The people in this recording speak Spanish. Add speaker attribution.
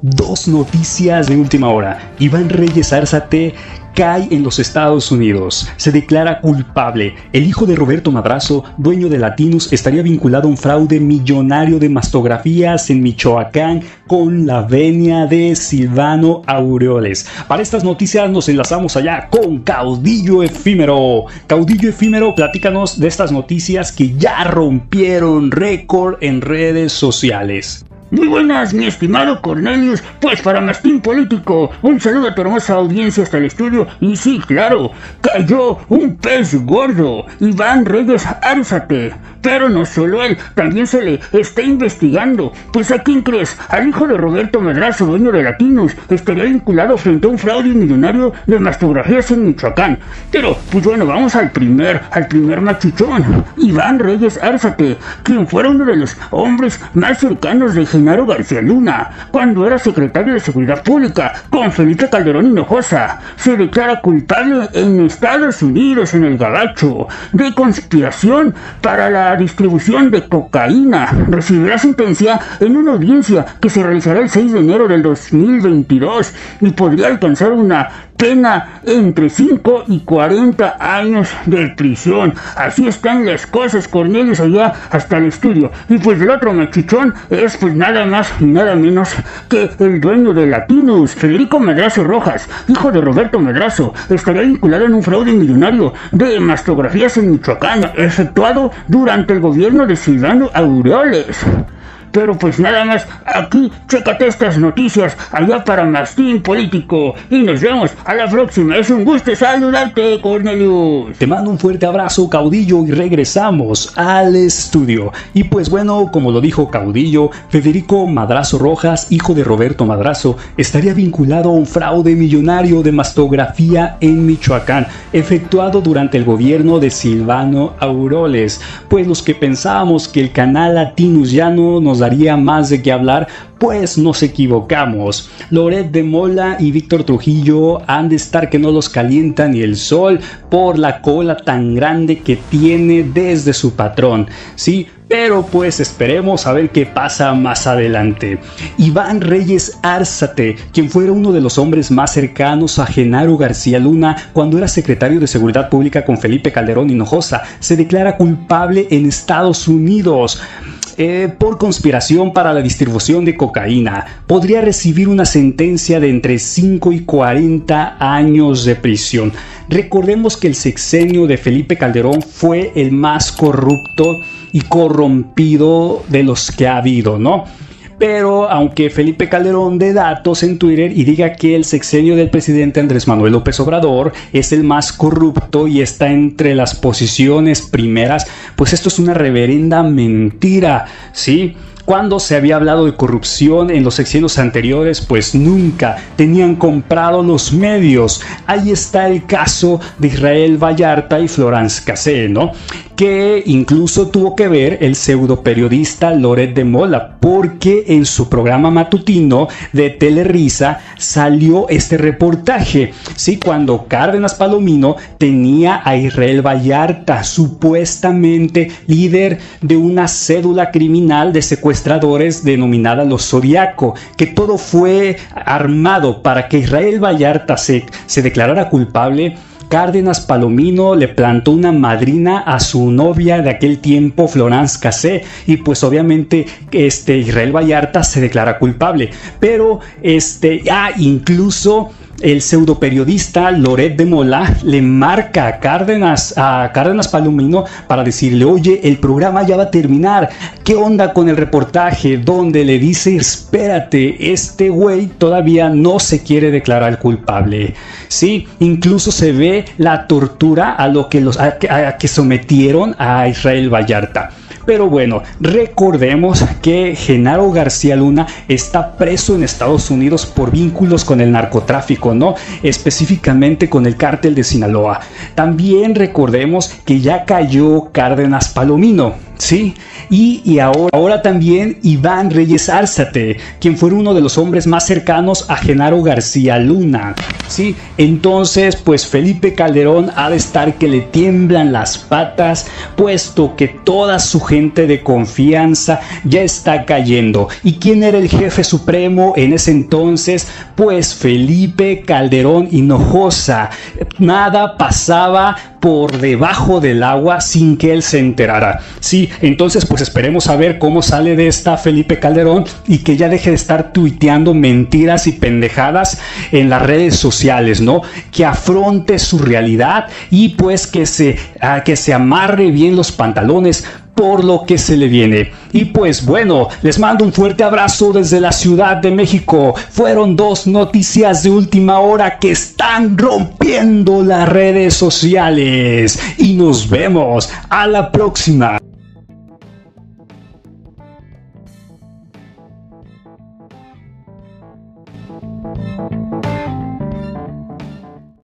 Speaker 1: Dos noticias de última hora. Iván Reyes Arzate cae en los Estados Unidos. Se declara culpable. El hijo de Roberto Madrazo, dueño de Latinus, estaría vinculado a un fraude millonario de mastografías en Michoacán con la venia de Silvano Aureoles. Para estas noticias nos enlazamos allá con Caudillo Efímero. Caudillo Efímero, platícanos de estas noticias que ya rompieron récord en redes sociales.
Speaker 2: Muy buenas, mi estimado Cornelius. Pues para Mastín Político, un saludo a tu hermosa audiencia hasta el estudio. Y sí, claro, cayó un pez gordo. Iván Reyes Arzate. Pero no solo él, también se le está investigando. Pues a quién crees, al hijo de Roberto Medrazo, dueño de Latinos, estaría vinculado frente a un fraude millonario de mastografías en Michoacán. Pero, pues bueno, vamos al primer, al primer machichón. Iván Reyes Arzate, quien fuera uno de los hombres más cercanos de Genaro García Luna, cuando era secretario de Seguridad Pública, con Felipe Calderón Hinojosa, se declara culpable en Estados Unidos, en el Gabacho, de conspiración para la distribución de cocaína. Recibirá sentencia en una audiencia que se realizará el 6 de enero del 2022 y podría alcanzar una pena entre 5 y 40 años de prisión. Así están las cosas, Cornelius, allá hasta el estudio. Y pues el otro machichón es pues nada más y nada menos que el dueño de Latinus, Federico Medrazo Rojas, hijo de Roberto Medrazo, estaría vinculado en un fraude millonario de mastografías en Michoacán, efectuado durante el gobierno de Silvano Aureoles. Pero pues nada más, aquí chécate estas noticias allá para Mastín Político. Y nos vemos a la próxima. Es un gusto saludarte, Cornelius.
Speaker 1: Te mando un fuerte abrazo, Caudillo, y regresamos al estudio. Y pues bueno, como lo dijo Caudillo, Federico Madrazo Rojas, hijo de Roberto Madrazo, estaría vinculado a un fraude millonario de mastografía en Michoacán, efectuado durante el gobierno de Silvano Auroles. Pues los que pensábamos que el canal Latinus ya no nos daría más de qué hablar, pues nos equivocamos. Loret de Mola y Víctor Trujillo han de estar que no los calienta ni el sol por la cola tan grande que tiene desde su patrón. Sí, pero pues esperemos a ver qué pasa más adelante. Iván Reyes Arzate, quien fuera uno de los hombres más cercanos a Genaro García Luna cuando era secretario de Seguridad Pública con Felipe Calderón Hinojosa, se declara culpable en Estados Unidos. Eh, por conspiración para la distribución de cocaína. Podría recibir una sentencia de entre 5 y 40 años de prisión. Recordemos que el sexenio de Felipe Calderón fue el más corrupto y corrompido de los que ha habido, ¿no? Pero aunque Felipe Calderón dé datos en Twitter y diga que el sexenio del presidente Andrés Manuel López Obrador es el más corrupto y está entre las posiciones primeras, pues esto es una reverenda mentira, ¿sí? Cuando se había hablado de corrupción en los sexenios anteriores, pues nunca tenían comprado los medios. Ahí está el caso de Israel Vallarta y Florence Cassé, ¿no? Que incluso tuvo que ver el pseudo periodista Loret de Mola, porque en su programa matutino de Telerisa salió este reportaje, ¿sí? cuando Cárdenas Palomino tenía a Israel Vallarta, supuestamente líder de una cédula criminal de secuestradores denominada Los Zodiaco, que todo fue armado para que Israel Vallarta se, se declarara culpable Cárdenas Palomino le plantó una madrina a su novia de aquel tiempo, Florence Cassé, y pues obviamente este Israel Vallarta se declara culpable. Pero este, ah, incluso el pseudo periodista Loret de Mola le marca a Cárdenas, a Cárdenas Palomino para decirle, oye, el programa ya va a terminar, ¿qué onda con el reportaje? Donde le dice, espérate, este güey todavía no se quiere declarar culpable. Sí, incluso se ve la tortura a lo que los a que sometieron a Israel Vallarta. Pero bueno, recordemos que Genaro García Luna está preso en Estados Unidos por vínculos con el narcotráfico, ¿no? Específicamente con el cártel de Sinaloa. También recordemos que ya cayó Cárdenas Palomino, Sí, y, ahora, ahora, también Iván Reyes Árzate, quien fue uno de los hombres más cercanos a Genaro García Luna. Sí, entonces pues Felipe Calderón ha de estar que le tiemblan las patas, puesto que toda su gente de confianza ya está cayendo. ¿Y quién era el jefe supremo en ese entonces? Pues Felipe Calderón Hinojosa. Nada pasaba por debajo del agua sin que él se enterara. Sí, entonces pues esperemos a ver cómo sale de esta Felipe Calderón y que ya deje de estar tuiteando mentiras y pendejadas en las redes sociales, ¿no? Que afronte su realidad y pues que se, ah, que se amarre bien los pantalones por lo que se le viene. Y pues bueno, les mando un fuerte abrazo desde la Ciudad de México. Fueron dos noticias de última hora que están rompiendo las redes sociales. Y nos vemos a la próxima.